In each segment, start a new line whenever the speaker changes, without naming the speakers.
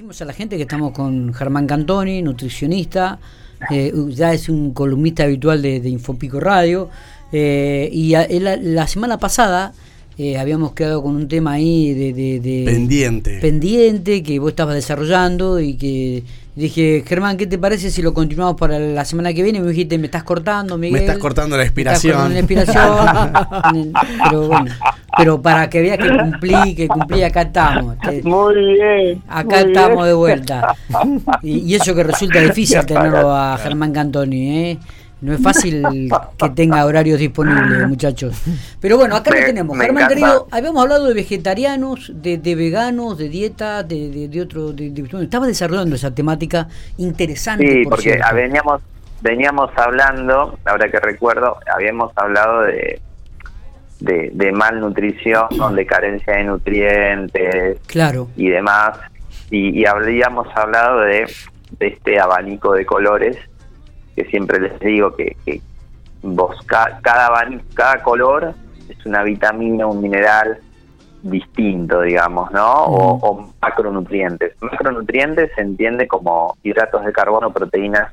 decimos a la gente que estamos con Germán Cantoni, nutricionista, eh, ya es un columnista habitual de, Infopico Radio, eh, y la, semana pasada eh, habíamos quedado con un tema ahí de,
pendiente.
pendiente que vos estabas desarrollando y que dije, Germán, ¿qué te parece si lo continuamos para la semana que viene? Me dijiste, me estás cortando, Miguel.
Me estás cortando la inspiración.
la inspiración. pero bueno, pero para que veas que cumplí, que cumplí, acá estamos.
Muy bien.
Acá estamos de vuelta. Y, eso que resulta difícil tenerlo a Germán Cantoni, ¿eh? No es fácil que tenga horarios disponibles, muchachos. Pero bueno, acá lo tenemos. Germán querido, habíamos hablado de vegetarianos, de, veganos, de dieta, de, de, otro. estaba desarrollando esa temática interesante.
Sí, porque veníamos, veníamos hablando, ahora que recuerdo, habíamos hablado de, de, malnutrición, de carencia de nutrientes
claro.
y demás. Y, y habíamos hablado de, de este abanico de colores que siempre les digo que, vos cada, cada color es una vitamina, un mineral distinto, digamos, ¿no? O, macronutrientes. Macronutrientes se entiende como hidratos de carbono, proteínas,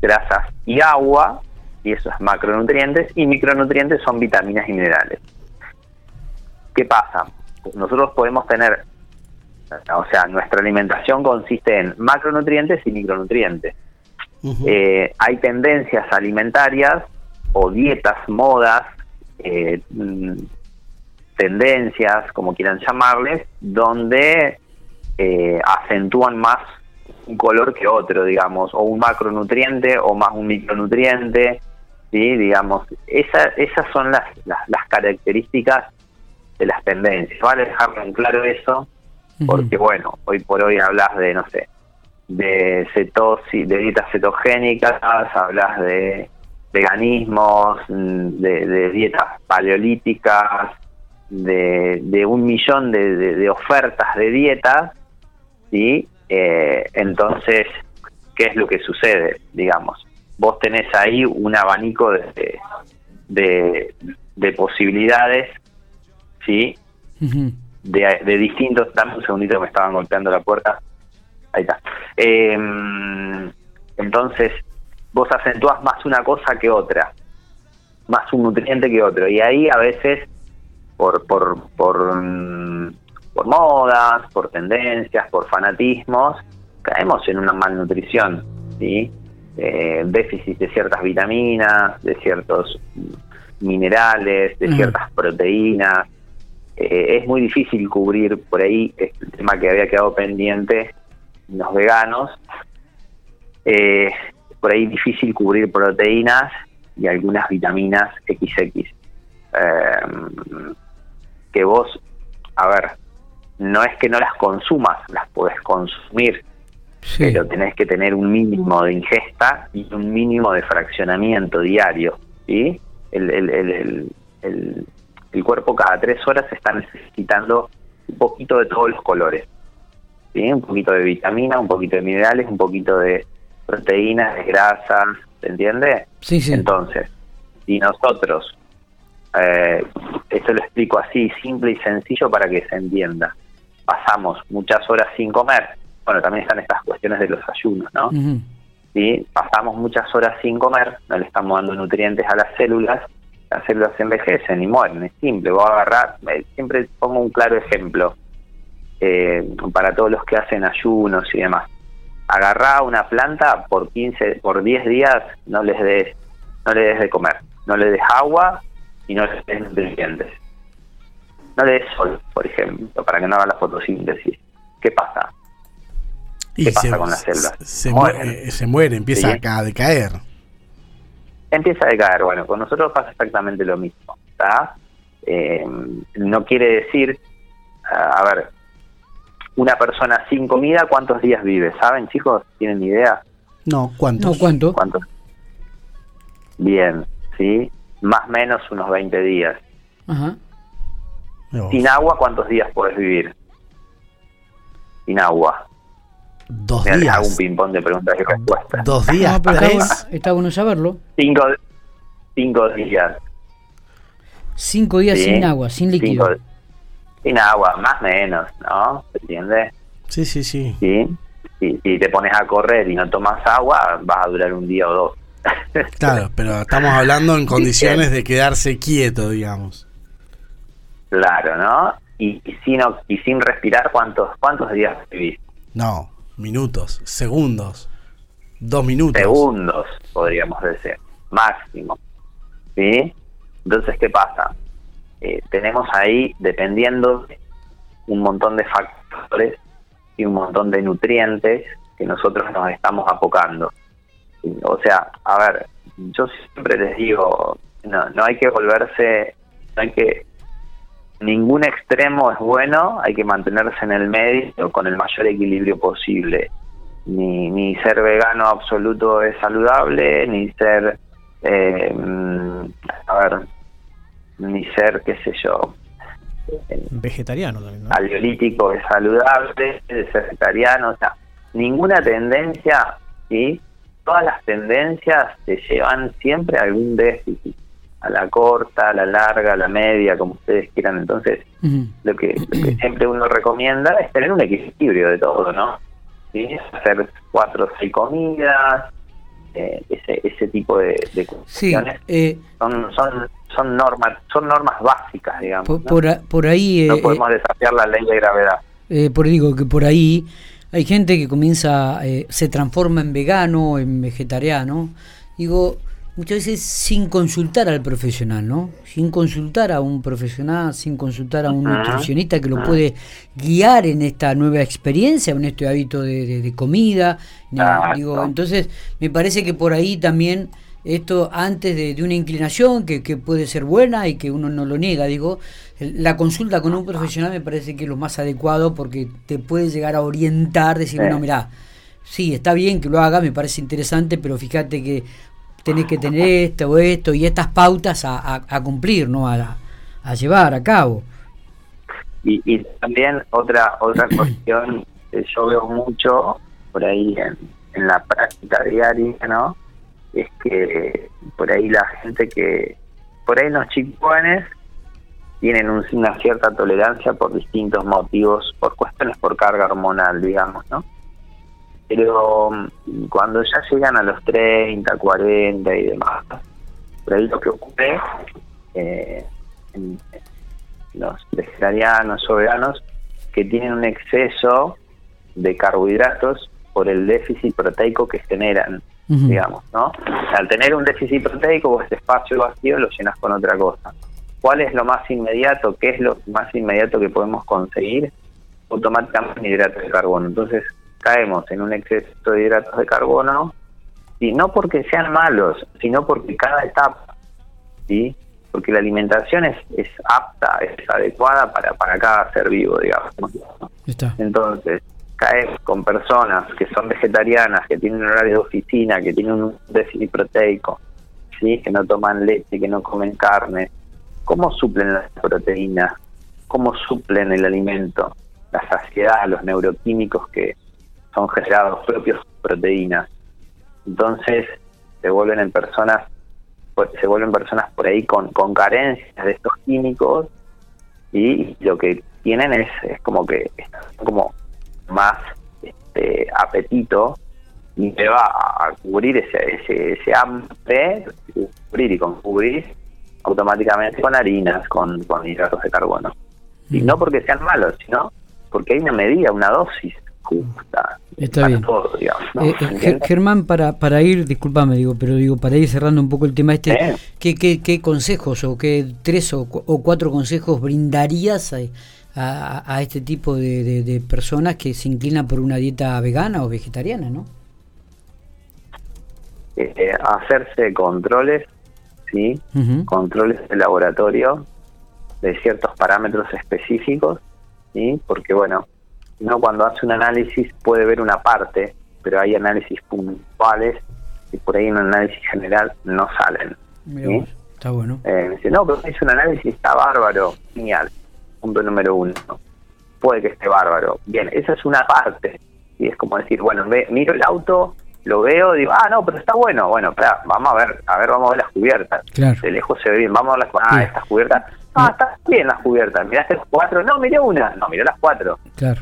grasas y agua, y eso es macronutrientes, y micronutrientes son vitaminas y minerales. ¿Qué pasa? Nosotros podemos tener, o sea, nuestra alimentación consiste en macronutrientes y micronutrientes. Eh, hay tendencias alimentarias o dietas, modas, eh, mm, tendencias, como quieran llamarles, donde eh, acentúan más un color que otro, digamos, o un macronutriente o más un micronutriente, ¿sí? digamos, esa, esas son las, las, características de las tendencias, vale dejarlo en claro eso, porque bueno, hoy por hoy hablas de, no sé, de cetosis, de dietas cetogénicas, hablas de veganismos, de, dietas paleolíticas, de, un millón de, ofertas de dietas, ¿sí? Eh, entonces, ¿qué es lo que sucede? Digamos, vos tenés ahí un abanico de, de, posibilidades, ¿sí? de, distintos, dame un segundito que me estaban golpeando la puerta Ahí está. Em, entonces, vos acentúas más una cosa que otra, más un nutriente que otro. Y ahí a veces, por, por, por, mm, por modas, por tendencias, por fanatismos, caemos en una malnutrición, ¿sí? Eh, déficit de ciertas vitaminas, de ciertos minerales, de ciertas proteínas. Eh, es muy difícil cubrir por ahí el tema que había quedado pendiente los veganos, eh, por ahí difícil cubrir proteínas y algunas vitaminas XX. Eh, que vos, a ver, no es que no las consumas, las podés consumir, pero tenés que tener un mínimo de ingesta y un mínimo de fraccionamiento diario. ¿sí? El, el, el, el, el cuerpo cada tres horas está necesitando un poquito de todos los colores un poquito de vitamina, un poquito de minerales, un poquito de proteínas, de grasas, ¿se entiende?
Sí, sí.
Entonces, si nosotros, eh, esto lo explico así, simple y sencillo para que se entienda, pasamos muchas horas sin comer, bueno, también están estas cuestiones de los ayunos, ¿no? ¿Sí? Pasamos muchas horas sin comer, no le estamos dando nutrientes a las células, las células envejecen y mueren, es simple, voy a agarrar, eh, siempre pongo un claro ejemplo, eh, para todos los que hacen ayunos y demás. Agarrá una planta por 15, por 10 días, no les des, no le des de comer, no le des agua y no le des nutrientes. No le des sol, por ejemplo, para que no haga la fotosíntesis. ¿Qué pasa?
¿Qué pasa con las células? Se, muere, se muere, empieza a decaer.
Empieza a decaer, bueno, con nosotros pasa exactamente lo mismo. Eh, no quiere decir, a ver, una persona sin comida, ¿cuántos días vive? ¿Saben, chicos? ¿Tienen idea?
No, ¿cuántos?
No, ¿cuánto?
¿Cuántos? Bien, ¿sí? Más o menos unos 20 días. Ajá. Sin agua, ¿cuántos días puedes vivir? Sin agua.
Dos días.
Hago un ping-pong de preguntas y respuestas.
Dos días,
no, Está, bueno saberlo.
Cinco, cinco días.
Cinco días sin agua, sin líquido
sin agua, más o menos, ¿no? ¿Se entiende?
Sí, sí, sí.
¿Sí? Si, si te pones a correr y no tomas agua, vas a durar un día o dos.
Claro, pero estamos hablando en condiciones de quedarse quieto, digamos.
Claro, ¿no? Y, sin, y sin respirar, ¿cuántos, cuántos días vivís?
No, minutos, segundos, dos minutos.
Segundos, podríamos decir, máximo. ¿Sí? Entonces, ¿qué pasa? Eh, tenemos ahí, dependiendo, un montón de factores y un montón de nutrientes que nosotros nos estamos apocando. O sea, a ver, yo siempre les digo, no, no hay que volverse, no hay que, ningún extremo es bueno, hay que mantenerse en el medio con el mayor equilibrio posible. Ni, ni ser vegano absoluto es saludable, ni ser, eh, a ver, ni ser, qué sé yo,
vegetariano también, ¿no?
Es saludable, es vegetariano, o sea, ninguna tendencia, ¿sí? Todas las tendencias te llevan siempre a algún déficit, a la corta, a la larga, a la media, como ustedes quieran. Entonces, lo, que, siempre uno recomienda es tener un equilibrio de todo, ¿no? ¿Sí? Hacer cuatro o seis comidas, eh, ese, ese tipo de, de cuestiones. Eh, son, son son normas son normas básicas digamos
por, ahí
no eh, podemos eh, desafiar la ley de gravedad
eh, por digo que por ahí hay gente que comienza se transforma en vegano en vegetariano digo muchas veces sin consultar al profesional, ¿no? Sin consultar a un profesional, sin consultar a un nutricionista que lo puede guiar en esta nueva experiencia, en este hábito de, comida. digo, entonces, me parece que por ahí también esto antes de, una inclinación que, puede ser buena y que uno no lo niega, digo, la consulta con un profesional me parece que es lo más adecuado porque te puede llegar a orientar, decir, bueno, mira, sí, está bien que lo haga, me parece interesante, pero fíjate que tenés que tener esto o esto y estas pautas a, a, cumplir, ¿no? A, a, llevar a cabo.
Y, y también otra otra cuestión que yo veo mucho por ahí en, en la práctica diaria, ¿no? es que por ahí la gente que, por ahí los chicones tienen una cierta tolerancia por distintos motivos, por cuestiones por carga hormonal, digamos, ¿no? Pero mm, cuando ya llegan a los 30, 40 y demás, por ahí lo que ocurre eh, en los vegetarianos o veganos que tienen un exceso de carbohidratos por el déficit proteico que generan digamos, ¿no? Al tener un déficit proteico, vos este espacio vacío lo llenas con otra cosa. ¿Cuál es lo más inmediato? ¿Qué es lo más inmediato que podemos conseguir? Automáticamente hidratos de carbono. Entonces caemos en un exceso de hidratos de carbono, y no porque sean malos, sino porque cada etapa, ¿sí? Porque la alimentación es, es apta, es adecuada para, para cada ser vivo, digamos. Entonces, caes con personas que son vegetarianas, que tienen horario de oficina, que tienen un déficit proteico, ¿sí? que no toman leche, que no comen carne, ¿cómo suplen las proteínas? ¿Cómo suplen el alimento? La saciedad, los neuroquímicos que son generados propios proteínas. Entonces se vuelven en personas pues, se vuelven personas por ahí con, con carencias de estos químicos y lo que tienen es, es como que como más este, apetito y me va a cubrir ese, ese, ese hambre, cubrir y con cubrir automáticamente con harinas, con, con hidratos de carbono. Y mm. no porque sean malos, sino porque hay una medida, una dosis justa.
Está bien. Eh, eh, Germán, para, para ir, discúlpame, digo, pero digo, para ir cerrando un poco el tema este, ¿qué, qué, consejos o qué tres o, o cuatro consejos brindarías a, a, este tipo de, personas que se inclinan por una dieta vegana o vegetariana, ¿no?
Eh, hacerse controles, sí, controles de laboratorio de ciertos parámetros específicos, sí, porque bueno, no cuando hace un análisis puede ver una parte, pero hay análisis puntuales y por ahí en un análisis general no salen.
está bueno.
Eh, dice, no, pero es un análisis, está bárbaro, genial punto número uno. Puede que esté bárbaro. Bien, esa es una parte. Y es como decir, bueno, miro el auto, lo veo, digo, ah, no, pero está bueno. Bueno, vamos a ver, a ver, vamos a ver las cubiertas. De lejos se ve bien, vamos a ver las Ah, estas cubiertas. Ah, está bien las cubiertas. ¿Miraste las cuatro? No, miré una. No, miré las cuatro.
Claro.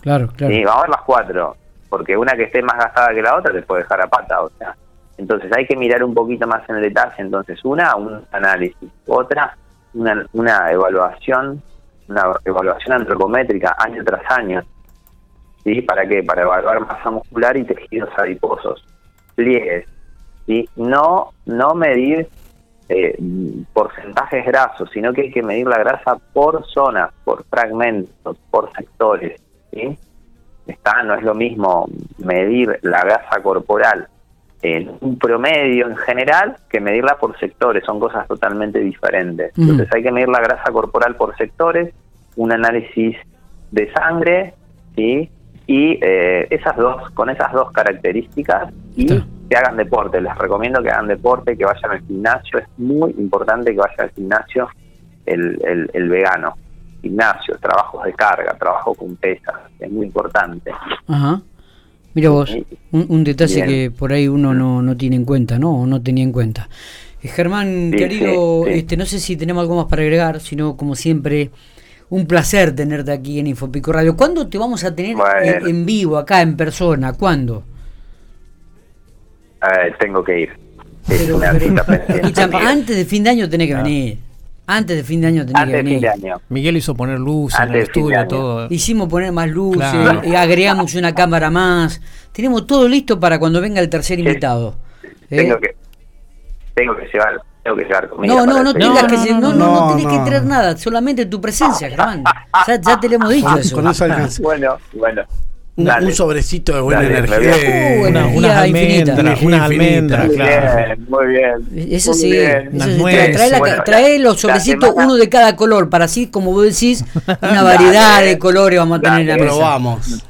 Claro, claro.
Y vamos a ver las cuatro, porque una que esté más gastada que la otra te puede dejar a pata, o sea. Entonces hay que mirar un poquito más en el detalle. Entonces, una, un análisis. Otra, una, una evaluación, una evaluación antropométrica año tras año. ¿Sí? ¿Para qué? Para evaluar masa muscular y tejidos adiposos, pliegues. ¿sí? No, no medir eh, porcentajes grasos, sino que hay que medir la grasa por zonas, por fragmentos, por sectores. ¿Sí? Está, no es lo mismo medir la grasa corporal en un promedio en general que medirla por sectores, son cosas totalmente diferentes. Mm. Entonces hay que medir la grasa corporal por sectores, un análisis de sangre, ¿sí? y eh, esas dos, con esas dos características y que hagan deporte. Les recomiendo que hagan deporte, que vayan al gimnasio. Es muy importante que vaya al gimnasio el, el, vegano. Gimnasio, trabajos de carga, trabajo con pesas, es muy importante.
Ajá. Mira vos, un, detalle que por ahí uno no, no tiene en cuenta, ¿no? O no tenía en cuenta. Eh, Germán, querido, este no sé si tenemos algo más para agregar, sino como siempre, un placer tenerte aquí en Infopico Radio. ¿Cuándo te vamos a tener en, vivo, acá en persona? ¿Cuándo?
Eh, tengo que ir.
antes de fin de año tenés que ah. venir. Antes de fin de año tenés que venir.
Miguel hizo poner luces en el estudio, todo.
Hicimos poner más luces, y agregamos una cámara más. Tenemos todo listo para cuando venga el tercer invitado.
Tengo ¿Eh? que tengo que llevar tengo que llevar comida.
No, no, no tengas que no, no, no, tienes que traer nada, solamente tu presencia, Germán. Ya, ya te lo hemos dicho eso.
bueno, bueno.
Un sobrecito de buena energía.
Uh, una, unas almendras,
unas almendras,
claro. Muy bien,
Eso sí, trae, los sobrecitos, uno de cada color, para así, como vos decís, una variedad de colores vamos a tener en la mesa.
Probamos.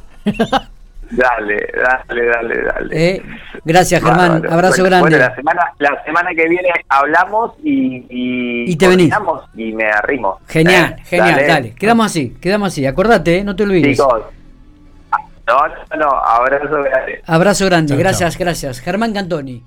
Dale, dale, dale, dale.
Eh, gracias, Germán. Abrazo grande.
Bueno, la semana, la semana que viene hablamos y,
y, te venís.
y me arrimo.
Genial, eh, genial, dale. Quedamos así, quedamos así. Acordate, eh, no te olvides.
Chicos. No, no, no, abrazo grande.
Abrazo grande, gracias, gracias. Germán Cantoni.